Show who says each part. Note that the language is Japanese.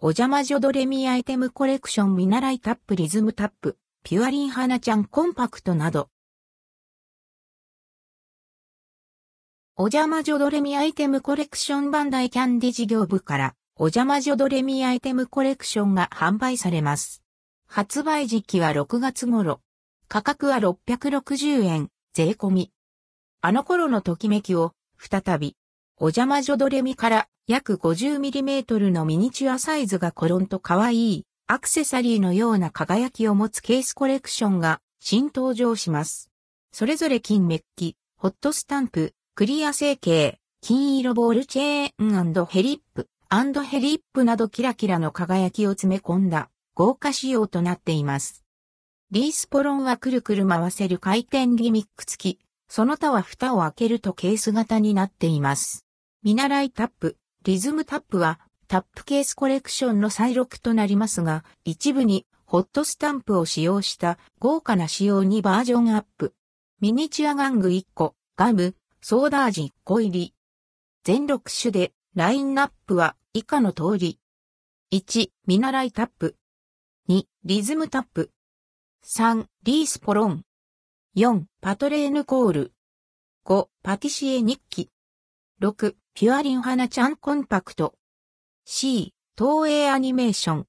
Speaker 1: お邪魔女ドレミアイテムコレクション見習いタップリズムタップ、ピュアリン花ちゃんコンパクトなど。お邪魔女ドレミアイテムコレクションバンダイキャンディ事業部から、お邪魔女ドレミアイテムコレクションが販売されます。発売時期は6月頃。価格は660円、税込み。あの頃のときめきを、再び、お邪魔女ドレミから約 50mm のミニチュアサイズがコロンと可愛いアクセサリーのような輝きを持つケースコレクションが新登場します。それぞれ金メッキ、ホットスタンプ、クリア成形、金色ボールチェーンヘリップ、ヘリップなどキラキラの輝きを詰め込んだ豪華仕様となっています。リースポロンはくるくる回せる回転ギミック付き、その他は蓋を開けるとケース型になっています。見習いタップ、リズムタップはタップケースコレクションの再録となりますが、一部にホットスタンプを使用した豪華な仕様にバージョンアップ。ミニチュア玩具1個、ガム、ソーダ味1個入り。全6種でラインナップは以下の通り。1、見習いタップ。2、リズムタップ。3、リースポロン。4、パトレーヌコール。5、パティシエ日記。6、ピュアリン花ちゃんコンパクト。C、東映アニメーション。